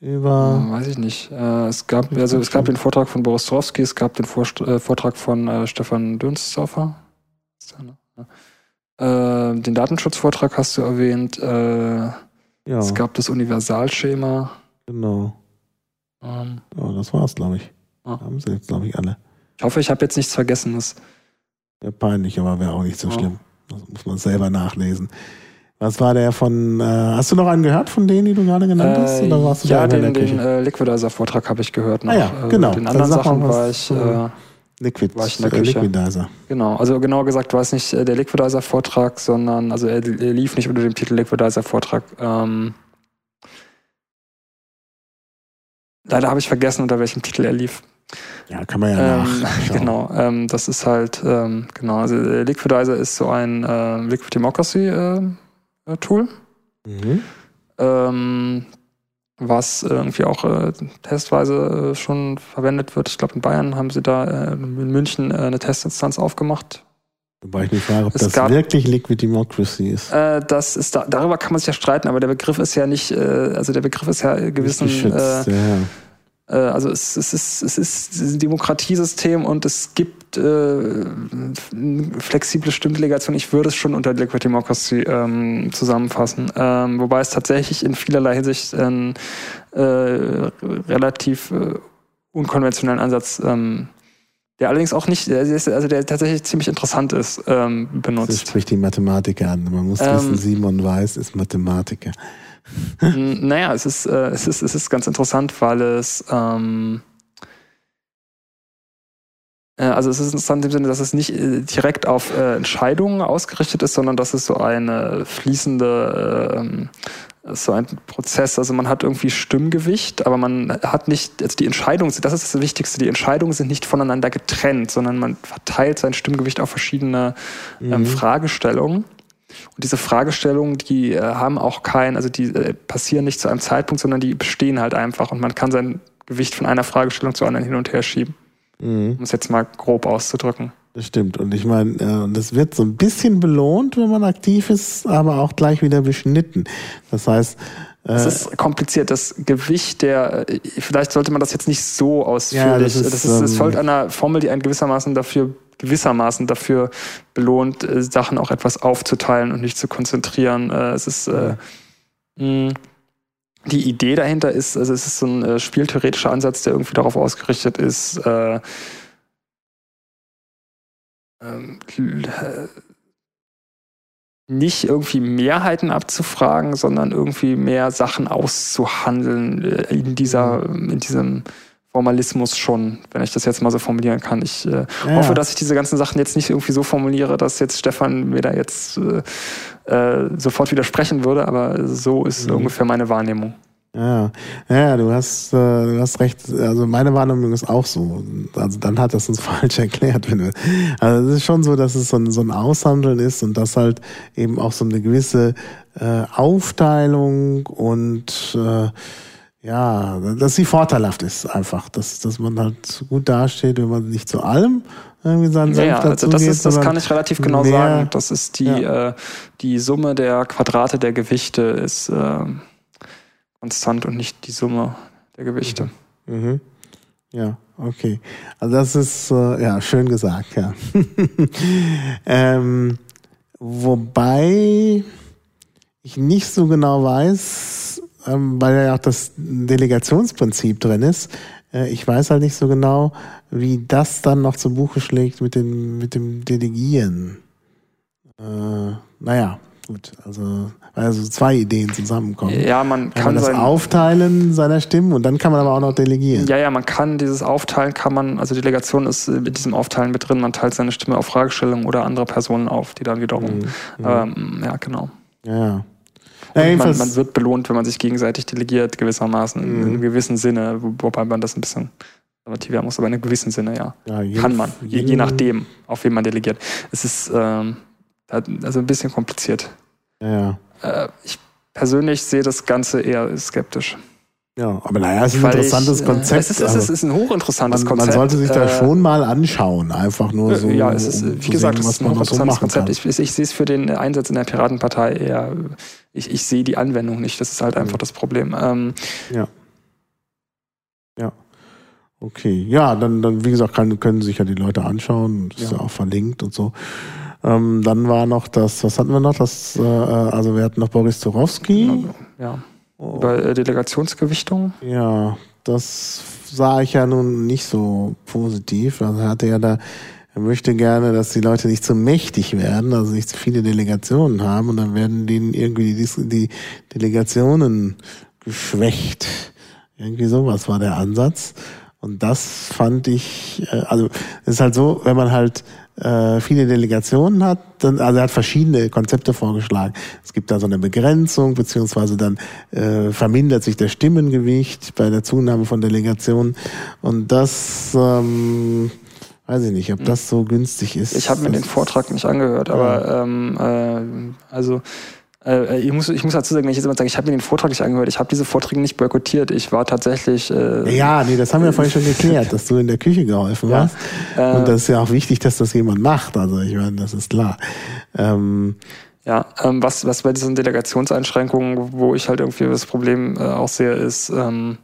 Speaker 2: über
Speaker 3: Weiß ich nicht. Äh, es gab also es gab den Vortrag von Boris Strowski, es gab den Vorst äh, Vortrag von äh, Stefan der, ne? Äh, den Datenschutzvortrag hast du erwähnt. Äh,
Speaker 2: ja,
Speaker 3: Es gab das Universalschema.
Speaker 2: genau.
Speaker 3: Ähm,
Speaker 2: Ja, das war's, glaube ich.
Speaker 3: Ah.
Speaker 2: Haben sie jetzt, glaube ich, alle.
Speaker 3: ich hoffe, ich habe jetzt nichts vergessen.
Speaker 2: Wäre peinlich, aber wäre auch nicht so
Speaker 3: Ja.
Speaker 2: schlimm. Das muss man selber nachlesen. Was war der von, äh, hast du noch einen gehört von denen, die du gerade genannt hast? Oder warst du
Speaker 3: Äh, ja,
Speaker 2: da
Speaker 3: den, den äh, Liquidizer-Vortrag habe ich gehört. Noch.
Speaker 2: Ah ja, genau.
Speaker 3: Äh, den
Speaker 2: Dann
Speaker 3: anderen Sachen
Speaker 2: was,
Speaker 3: war ich.
Speaker 2: äh,
Speaker 3: Äh,
Speaker 2: Liquid,
Speaker 3: war ich in der
Speaker 2: äh,
Speaker 3: Küche.
Speaker 2: Liquidizer.
Speaker 3: Genau, also genauer gesagt war es nicht äh, der Liquidizer-Vortrag, sondern, also er, er lief nicht unter dem Titel Liquidizer-Vortrag. Ähm, leider habe ich vergessen, unter welchem Titel er lief.
Speaker 2: Ja, kann man ja
Speaker 3: Ähm,
Speaker 2: nachschauen.
Speaker 3: genau, ähm, das ist halt, ähm, genau, also äh, Liquidizer ist so ein äh, Liquid Democracy äh, äh, Tool,
Speaker 2: Mhm.
Speaker 3: ähm, was irgendwie auch äh, testweise äh, schon verwendet wird. Ich glaube, in Bayern haben sie da in München eine Testinstanz aufgemacht.
Speaker 2: Wobei ich mich frage, ob
Speaker 3: Es
Speaker 2: das
Speaker 3: gab-
Speaker 2: wirklich Liquid Democracy ist.
Speaker 3: Äh, das ist da, darüber kann man sich ja streiten, aber der Begriff ist ja nicht, also der Begriff ist ja gewissen,
Speaker 2: geschützt, ja.
Speaker 3: Äh, also es, es, ist, es ist ein Demokratiesystem und es gibt äh, flexible Stimmdelegation. Ich würde es schon unter Liquid Democracy ähm, zusammenfassen, ähm, wobei es tatsächlich in vielerlei Hinsicht einen äh, relativ äh, unkonventionellen Ansatz ähm, der allerdings auch nicht, also der tatsächlich ziemlich interessant ist, ähm,
Speaker 2: Das
Speaker 3: benutzt.
Speaker 2: spricht die Mathematiker an. Man muss
Speaker 3: Ähm,
Speaker 2: wissen, Simon Weiß ist Mathematiker.
Speaker 3: Naja, es ist, äh, es ist, es ist ganz interessant, weil es, ähm, äh, also es ist interessant im Sinne, dass es nicht äh, direkt auf äh, Entscheidungen ausgerichtet ist, sondern dass es so eine fließende, äh, ähm, so ein Prozess, also man hat irgendwie Stimmgewicht, aber man hat nicht, also die Entscheidungen, das ist das Wichtigste, die Entscheidungen sind nicht voneinander getrennt, sondern man verteilt sein Stimmgewicht auf verschiedene ähm, Fragestellungen. Und diese Fragestellungen, die äh, haben auch kein, also die äh, passieren nicht zu einem Zeitpunkt, sondern die bestehen halt einfach und man kann sein Gewicht von einer Fragestellung zur anderen hin und her schieben.
Speaker 2: Mhm.
Speaker 3: Um es jetzt mal grob auszudrücken.
Speaker 2: Das stimmt. Und ich meine, äh, das wird so ein bisschen belohnt, wenn man aktiv ist, aber auch gleich wieder beschnitten. Das heißt,
Speaker 3: Es ist kompliziert. Das Gewicht der, vielleicht sollte man das jetzt nicht so ausführlich.
Speaker 2: Ja, das ist,
Speaker 3: das ist, es
Speaker 2: ähm,
Speaker 3: folgt einer Formel, die einen gewissermaßen dafür gewissermaßen dafür belohnt, äh, Sachen auch etwas aufzuteilen und nicht zu konzentrieren. Äh, es ist äh, mh, die Idee dahinter ist, also es ist so ein äh, spieltheoretischer Ansatz, der irgendwie darauf ausgerichtet ist, äh, ähm, äh, nicht irgendwie Mehrheiten abzufragen, sondern irgendwie mehr Sachen auszuhandeln äh, in dieser, in diesem Formalismus schon, wenn ich das jetzt mal so formulieren kann. Ich äh,
Speaker 2: Ja,
Speaker 3: hoffe, dass ich diese ganzen Sachen jetzt nicht irgendwie so formuliere, dass jetzt Stefan mir da jetzt äh, äh, sofort widersprechen würde, aber so ist
Speaker 2: Mhm.
Speaker 3: ungefähr meine Wahrnehmung.
Speaker 2: Ja, ja, du hast, äh, du hast recht. Also meine Wahrnehmung ist auch so. Also dann hat das uns falsch erklärt. Wenn wir, also es ist schon so, dass es so ein, so ein Aushandeln ist und dass halt eben auch so eine gewisse äh, Aufteilung und äh, ja, dass sie vorteilhaft ist einfach, dass, dass man halt gut dasteht, wenn man nicht zu allem irgendwie seinen Senf
Speaker 3: ja, also
Speaker 2: dazu
Speaker 3: das,
Speaker 2: gibt,
Speaker 3: ist, das kann ich relativ genau
Speaker 2: mehr-
Speaker 3: sagen. Das ist die,
Speaker 2: Ja.
Speaker 3: äh, die Summe der Quadrate der Gewichte ist äh, konstant und nicht die Summe der Gewichte.
Speaker 2: Mhm. Ja, okay. Also das ist äh, ja schön gesagt, ja. ähm, wobei ich nicht so genau weiß, weil ja auch das Delegationsprinzip drin ist. Äh, ich weiß halt nicht so genau, wie das dann noch zu Buche schlägt mit dem mit dem Delegieren. Äh, naja, gut. Also also zwei Ideen zusammenkommen.
Speaker 3: Ja, man
Speaker 2: Kann
Speaker 3: kann
Speaker 2: man das
Speaker 3: sein,
Speaker 2: Aufteilen seiner Stimmen und dann kann man aber auch noch delegieren.
Speaker 3: Ja, ja, man kann dieses Aufteilen, kann man, also Delegation ist äh, mit diesem Aufteilen mit drin, man teilt seine Stimme auf Fragestellungen oder andere Personen auf, die dann wiederum, ähm, ja, genau.
Speaker 2: Ja,
Speaker 3: Und man, man wird belohnt, wenn man sich gegenseitig delegiert, gewissermaßen, in
Speaker 2: Mhm.
Speaker 3: einem gewissen Sinne, wo- wobei man das ein bisschen konservativer muss, aber in einem gewissen Sinne, ja.
Speaker 2: ja,
Speaker 3: Kann man, je, je nachdem, auf wen man delegiert. Es ist ähm, also ein bisschen kompliziert.
Speaker 2: Ja.
Speaker 3: Äh, ich persönlich sehe das Ganze eher skeptisch.
Speaker 2: ja, aber naja, es ist ein
Speaker 3: Weil
Speaker 2: interessantes
Speaker 3: ich,
Speaker 2: Konzept.
Speaker 3: Es ist,
Speaker 2: also
Speaker 3: es ist ein hochinteressantes
Speaker 2: man, man
Speaker 3: Konzept.
Speaker 2: sollte sich da
Speaker 3: Äh,
Speaker 2: schon mal anschauen, einfach nur so.
Speaker 3: ja, es ist,
Speaker 2: um
Speaker 3: äh, wie gesagt,
Speaker 2: sehen,
Speaker 3: es ist ein
Speaker 2: man
Speaker 3: hochinteressantes Konzept. ich, ich sehe es für den Einsatz in der Piratenpartei eher, ich, ich sehe die Anwendung nicht. Das ist halt einfach das Problem. Ähm,
Speaker 2: Ja. Ja. Okay. Ja, dann, dann wie gesagt, kann, können sich ja die Leute anschauen. Das ist ja
Speaker 3: Ja.
Speaker 2: auch verlinkt und so. Ähm, dann war noch das, was hatten wir noch? Das, äh, also wir hatten noch Boris Zorowski.
Speaker 3: ja.
Speaker 2: Oh.
Speaker 3: Über äh, Delegationsgewichtung.
Speaker 2: Ja, das sah ich ja nun nicht so positiv. Also er hatte ja da, er möchte gerne, dass die Leute nicht zu mächtig werden, also nicht zu viele Delegationen haben und dann werden denen irgendwie die, die Delegationen geschwächt. Irgendwie sowas war der Ansatz. Und das fand ich, äh, also es ist halt so, wenn man halt äh, viele Delegationen hat, dann, also er hat verschiedene Konzepte vorgeschlagen. Es gibt da so eine Begrenzung, beziehungsweise dann äh, vermindert sich das Stimmengewicht bei der Zunahme von Delegationen. Und das, ähm, weiß ich nicht, ob das so günstig ist.
Speaker 3: Ich habe mir den Vortrag nicht angehört, aber ähm, äh, also äh, ich, muss, ich muss dazu sagen, wenn ich jetzt immer sage, ich habe mir den Vortrag nicht angehört, ich habe diese Vorträge nicht boykottiert. Ich war tatsächlich. Äh,
Speaker 2: Ja, nee, das haben wir vorhin schon geklärt, dass du in der Küche geholfen
Speaker 3: Ja.
Speaker 2: hast.
Speaker 3: Äh,
Speaker 2: Und das ist ja auch wichtig, dass das jemand macht. Also ich meine, das ist klar. Ähm,
Speaker 3: Ja, ähm, was, was bei diesen Delegationseinschränkungen, wo ich halt irgendwie das Problem äh, auch sehe, ist, ähm,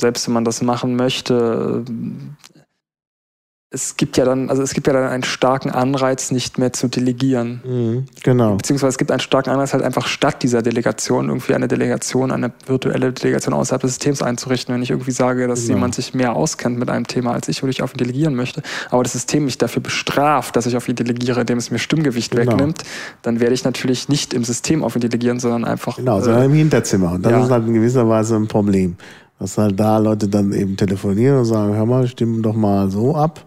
Speaker 3: selbst wenn man das machen möchte, es gibt ja dann, also es gibt ja dann einen starken Anreiz, nicht mehr zu delegieren.
Speaker 2: mhm, genau.
Speaker 3: Beziehungsweise es gibt einen starken Anreiz, halt einfach statt dieser Delegation irgendwie eine Delegation, eine virtuelle Delegation außerhalb des Systems einzurichten. Wenn ich irgendwie sage, dass
Speaker 2: Genau.
Speaker 3: jemand sich mehr auskennt mit einem Thema als ich oder ich auf ihn delegieren möchte, aber das System mich dafür bestraft, dass ich auf ihn delegiere, indem es mir Stimmgewicht
Speaker 2: Genau.
Speaker 3: wegnimmt, dann werde ich natürlich nicht im System auf ihn delegieren, sondern einfach.
Speaker 2: Genau, sondern
Speaker 3: äh,
Speaker 2: im Hinterzimmer. Und das
Speaker 3: ja.
Speaker 2: ist halt in gewisser Weise ein Problem. Dass halt da Leute dann eben telefonieren und sagen, hör mal, stimm doch mal so ab.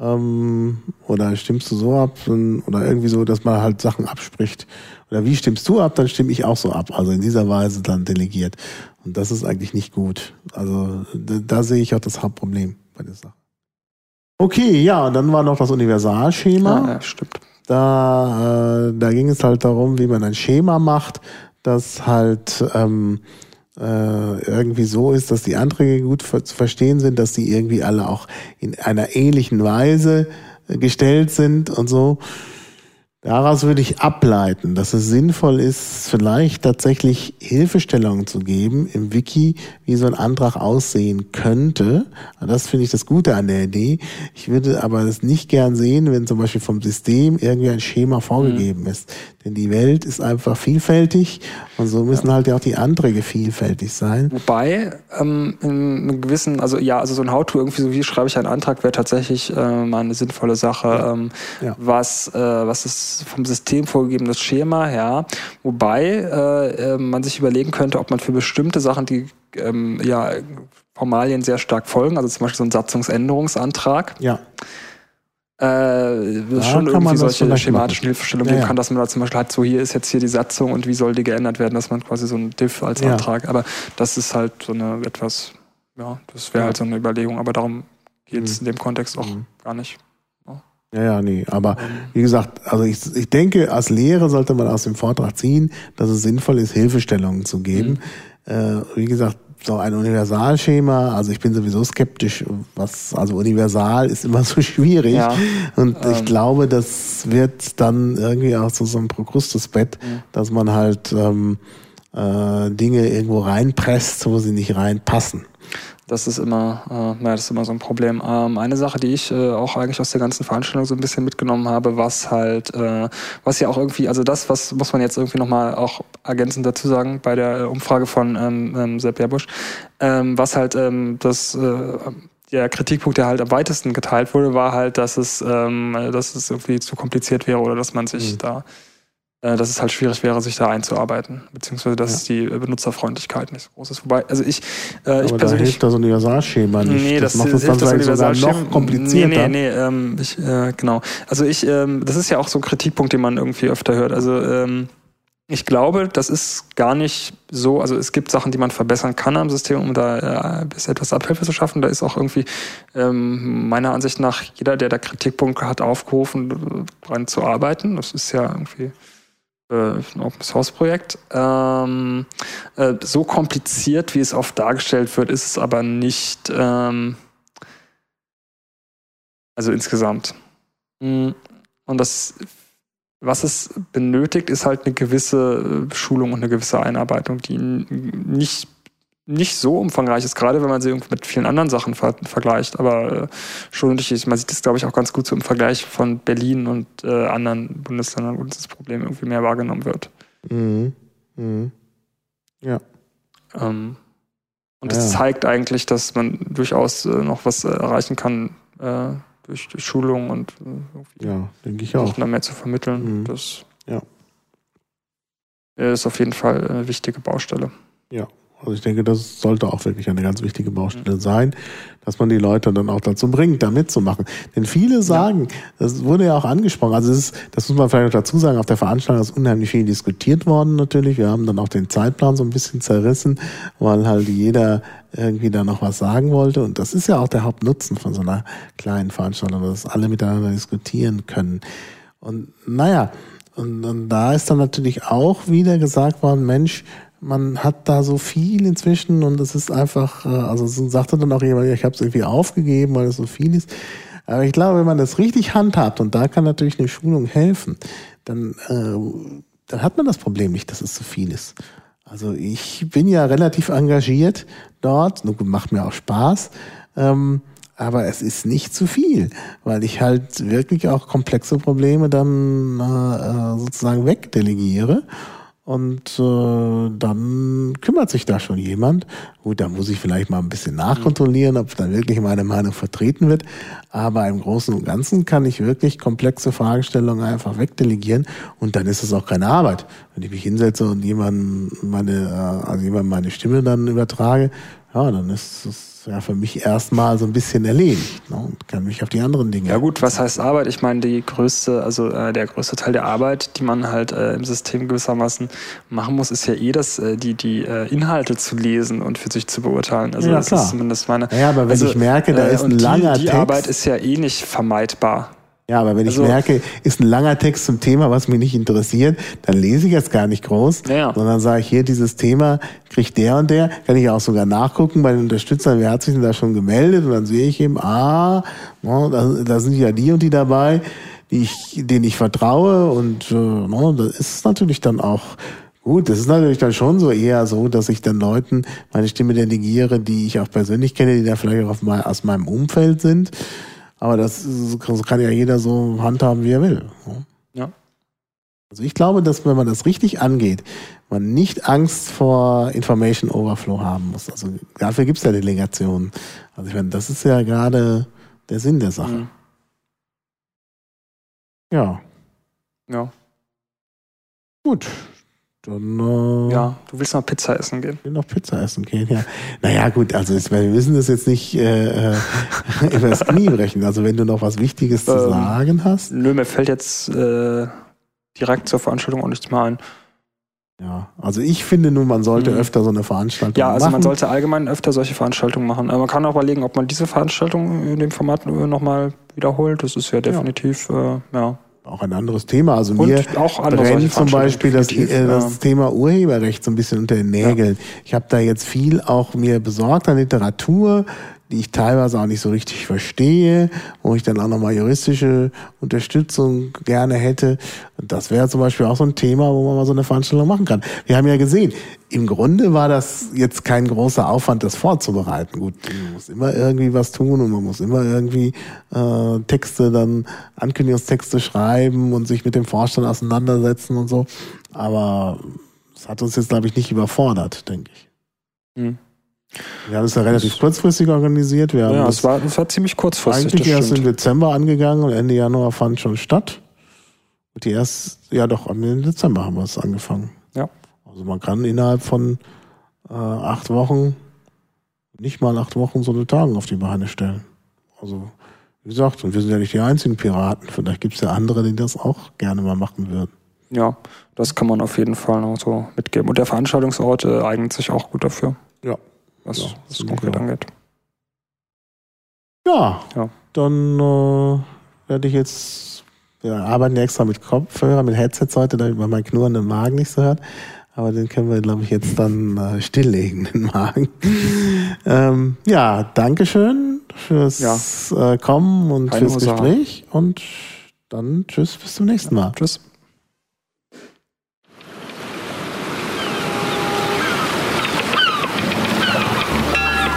Speaker 2: Ähm, oder stimmst du so ab? Oder irgendwie so, dass man halt Sachen abspricht. Oder wie stimmst du ab? Dann stimme ich auch so ab. Also in dieser Weise dann delegiert. Und das ist eigentlich nicht gut. Also da, da sehe ich auch das Hauptproblem bei der Sache. Okay, ja, und dann war noch das Universalschema.
Speaker 3: ja, ja, stimmt.
Speaker 2: Da, äh, da ging es halt darum, wie man ein Schema macht, das halt ähm, äh, irgendwie so ist, dass die Anträge gut zu verstehen sind, dass die irgendwie alle auch in einer ähnlichen Weise äh, gestellt sind und so. Daraus würde ich ableiten, dass es sinnvoll ist, vielleicht tatsächlich Hilfestellungen zu geben im Wiki, wie so ein Antrag aussehen könnte. Das finde ich das Gute an der Idee. Ich würde aber es nicht gern sehen, wenn zum Beispiel vom System irgendwie ein Schema vorgegeben mhm. ist. Denn die Welt ist einfach vielfältig und so müssen ja. halt ja auch die Anträge vielfältig sein.
Speaker 3: Wobei, ähm, in einem gewissen, also ja, also so ein How-To irgendwie so wie schreibe ich einen Antrag wäre tatsächlich äh, mal eine sinnvolle Sache. Ja. Ähm, ja. Was, äh, was ist vom System vorgegebenes Schema, ja. Wobei äh, äh, man sich überlegen könnte, ob man für bestimmte Sachen, die ähm, ja Formalien sehr stark folgen, also zum Beispiel so ein Satzungsänderungsantrag.
Speaker 2: Ja
Speaker 3: äh, ja, schon irgendwie solche schematischen Hilfestellungen geben ja, kann, dass man da zum Beispiel hat, so hier ist jetzt hier die Satzung und wie soll die geändert werden, dass man quasi so ein Diff als ja. Antrag, aber das ist halt so eine etwas, ja, das wäre halt so eine Überlegung, aber darum geht es mhm. in dem Kontext auch mhm. gar nicht.
Speaker 2: Ja, ja, nee. Aber ähm. wie gesagt, also ich, ich denke, als Lehre sollte man aus dem Vortrag ziehen, dass es sinnvoll ist, Hilfestellungen zu geben. Mhm. Äh, wie gesagt, so ein Universalschema, also ich bin sowieso skeptisch, was, also universal ist immer so schwierig. Ja, und ähm, ich glaube, das wird dann irgendwie auch zu so einem Prokrustusbett, ja. dass man halt ähm, äh, Dinge irgendwo reinpresst, wo sie nicht reinpassen.
Speaker 3: Das ist immer, äh, ja, das ist immer so ein Problem. Ähm, eine Sache, die ich äh, auch eigentlich aus der ganzen Veranstaltung so ein bisschen mitgenommen habe, was halt, äh, was ja auch irgendwie, also das, was muss man jetzt irgendwie nochmal auch ergänzend dazu sagen bei der äh, Umfrage von ähm, ähm, Sepp Jabusch, ähm, was halt ähm, das äh, der Kritikpunkt, der halt am weitesten geteilt wurde, war halt, dass es, ähm, dass es irgendwie zu kompliziert wäre oder dass man sich mhm. da dass es halt schwierig wäre, sich da einzuarbeiten, beziehungsweise dass ja. die Benutzerfreundlichkeit nicht so groß ist. Wobei, also ich,
Speaker 2: äh, ich persönlich. Da hilft das Universalschema nicht.
Speaker 3: Nee, das, das macht das dann vielleicht sogar noch komplizierter. Nee, nee, nee, ähm, ich, äh, genau. Also ich, ähm, das ist ja auch so ein Kritikpunkt, den man irgendwie öfter hört. Also ähm, ich glaube, das ist gar nicht so, also es gibt Sachen, die man verbessern kann am System, um da äh, etwas Abhilfe zu schaffen. Da ist auch irgendwie ähm, meiner Ansicht nach jeder, der da Kritikpunkte hat, aufgerufen, dran zu arbeiten. Das ist ja irgendwie äh, ein Open Source Projekt. Ähm, äh, so kompliziert, wie es oft dargestellt wird, ist es aber nicht. Ähm, also insgesamt. Mm, und das, was es benötigt, ist halt eine gewisse Schulung und eine gewisse Einarbeitung, die nicht nicht so umfangreich ist, gerade wenn man sie mit vielen anderen Sachen ver vergleicht, aber äh, schon unterschiedlich. Man sieht das, glaube ich, auch ganz gut so im Vergleich von Berlin und äh, anderen Bundesländern, wo das Problem irgendwie mehr wahrgenommen wird.
Speaker 2: Mhm. Mhm. Ja.
Speaker 3: Ähm, und das ja. zeigt eigentlich, dass man durchaus äh, noch was äh, erreichen kann äh, durch, durch Schulung und
Speaker 2: äh, ja, denke ich auch.
Speaker 3: mehr zu vermitteln.
Speaker 2: Mhm. Das ja.
Speaker 3: ist auf jeden Fall eine wichtige Baustelle.
Speaker 2: Ja. Also ich denke, das sollte auch wirklich eine ganz wichtige Baustelle sein, dass man die Leute dann auch dazu bringt, da mitzumachen. Denn viele sagen, das wurde ja auch angesprochen, also es ist, das muss man vielleicht noch dazu sagen, auf der Veranstaltung ist unheimlich viel diskutiert worden natürlich. Wir haben dann auch den Zeitplan so ein bisschen zerrissen, weil halt jeder irgendwie da noch was sagen wollte. Und das ist ja auch der Hauptnutzen von so einer kleinen Veranstaltung, dass alle miteinander diskutieren können. Und naja, und, und da ist dann natürlich auch wieder gesagt worden, Mensch, man hat da so viel inzwischen und es ist einfach, äh, also sagte dann auch jemand, ich habe es irgendwie aufgegeben, weil es so viel ist. Aber ich glaube, wenn man das richtig handhabt und da kann natürlich eine Schulung helfen, dann, äh, dann hat man das Problem nicht, dass es zu viel ist. Also ich bin ja relativ engagiert dort, macht mir auch Spaß, ähm, aber es ist nicht zu viel, weil ich halt wirklich auch komplexe Probleme dann äh, äh sozusagen wegdelegiere und äh, dann kümmert sich da schon jemand. Gut, da muss ich vielleicht mal ein bisschen nachkontrollieren, ob dann wirklich meine Meinung vertreten wird. Aber im Großen und Ganzen kann ich wirklich komplexe Fragestellungen einfach wegdelegieren und dann ist es auch keine Arbeit. Wenn ich mich hinsetze und jemandem meine, äh, also jemandem meine Stimme dann übertrage, ja, dann ist es ja für mich erstmal so ein bisschen erledigt ne, und kann mich auf die anderen Dinge.
Speaker 3: Ja gut, was heißt Arbeit? Ich meine, die größte, also äh, der größte Teil der Arbeit, die man halt äh, im System gewissermaßen machen muss, ist ja eh das, äh, die, die äh, Inhalte zu lesen und für sich zu beurteilen. Also
Speaker 2: ja,
Speaker 3: das
Speaker 2: klar.
Speaker 3: ist zumindest meine.
Speaker 2: Ja, aber wenn also, ich merke, da äh, ist ein langer
Speaker 3: die, die
Speaker 2: Text.
Speaker 3: Arbeit ist ja eh nicht vermeidbar.
Speaker 2: Ja, aber wenn ich also, merke, ist ein langer Text zum Thema, was mich nicht interessiert, dann lese ich jetzt gar nicht groß,
Speaker 3: ja.
Speaker 2: sondern sage ich hier, dieses Thema kriegt der und der, kann ich auch sogar nachgucken bei den Unterstützern, wer hat sich denn da schon gemeldet und dann sehe ich eben, ah, da, da sind ja die und die dabei, die ich, denen ich vertraue und äh, no, das ist natürlich dann auch gut. Das ist natürlich dann schon so eher so, dass ich dann Leuten meine Stimme delegiere, die ich auch persönlich kenne, die da vielleicht auch mal aus meinem Umfeld sind. Aber das ist, so kann ja jeder so handhaben, wie er will.
Speaker 3: Ja.
Speaker 2: Also ich glaube, dass wenn man das richtig angeht, man nicht Angst vor Information Overflow haben muss. Also dafür gibt es ja Delegationen. Also ich meine, das ist ja gerade der Sinn der Sache. Mhm. Ja.
Speaker 3: Ja.
Speaker 2: Gut. Äh,
Speaker 3: ja, du willst noch Pizza essen gehen.
Speaker 2: Ich will noch Pizza essen gehen, ja. Naja, gut, also jetzt, wir müssen das jetzt nicht äh, äh über das Knie brechen. Also wenn du noch was Wichtiges zu ähm, sagen hast.
Speaker 3: Nö, mir fällt jetzt äh, direkt zur Veranstaltung auch nichts mehr ein.
Speaker 2: Ja, also ich finde nun, man sollte mhm. öfter so eine Veranstaltung machen. Ja, also
Speaker 3: machen. man sollte allgemein öfter solche Veranstaltungen machen. Aber man kann auch überlegen, ob man diese Veranstaltung in dem Format nochmal wiederholt. Das ist ja definitiv, ja. Äh, ja.
Speaker 2: Auch ein anderes Thema. Also Und mir brennt zum Beispiel das, äh, das Thema Urheberrecht so ein bisschen unter den Nägeln. Ja. Ich habe da jetzt viel auch mir besorgt an Literatur, die ich teilweise auch nicht so richtig verstehe, wo ich dann auch nochmal juristische Unterstützung gerne hätte. Das wäre zum Beispiel auch so ein Thema, wo man mal so eine Veranstaltung machen kann. Wir haben ja gesehen, im Grunde war das jetzt kein großer Aufwand, das vorzubereiten. Gut, man muss immer irgendwie was tun und man muss immer irgendwie äh, Texte dann, Ankündigungstexte schreiben und sich mit dem Vorstand auseinandersetzen und so. Aber es hat uns jetzt, glaube ich, nicht überfordert, denke ich. Mhm. Wir haben es ja relativ kurzfristig organisiert. Wir haben
Speaker 3: ja, es war, war ziemlich kurzfristig.
Speaker 2: Eigentlich erst im Dezember angegangen und Ende Januar fand schon statt. Und die erst, ja doch, im Dezember haben wir es angefangen.
Speaker 3: Ja.
Speaker 2: Also man kann innerhalb von äh, acht Wochen, nicht mal acht Wochen, so eine Tagung auf die Beine stellen. Also, wie gesagt, und wir sind ja nicht die einzigen Piraten. Vielleicht gibt es ja andere, die das auch gerne mal machen würden.
Speaker 3: Ja, das kann man auf jeden Fall noch so mitgeben. Und der Veranstaltungsort äh, eignet sich auch gut dafür.
Speaker 2: Ja,
Speaker 3: was ja, das konkret angeht.
Speaker 2: Ja, ja. dann äh, werde ich jetzt, wir arbeiten ja extra mit Kopfhörer, mit Headsets heute, damit man meinen knurrenden Magen nicht so hört. Aber den können wir, glaube ich, jetzt dann äh, stilllegen, den Magen. ähm, ja, Dankeschön fürs ja. äh, Kommen und Keine fürs Ursache. Gespräch. Und dann tschüss, bis zum nächsten Mal.
Speaker 3: Tschüss.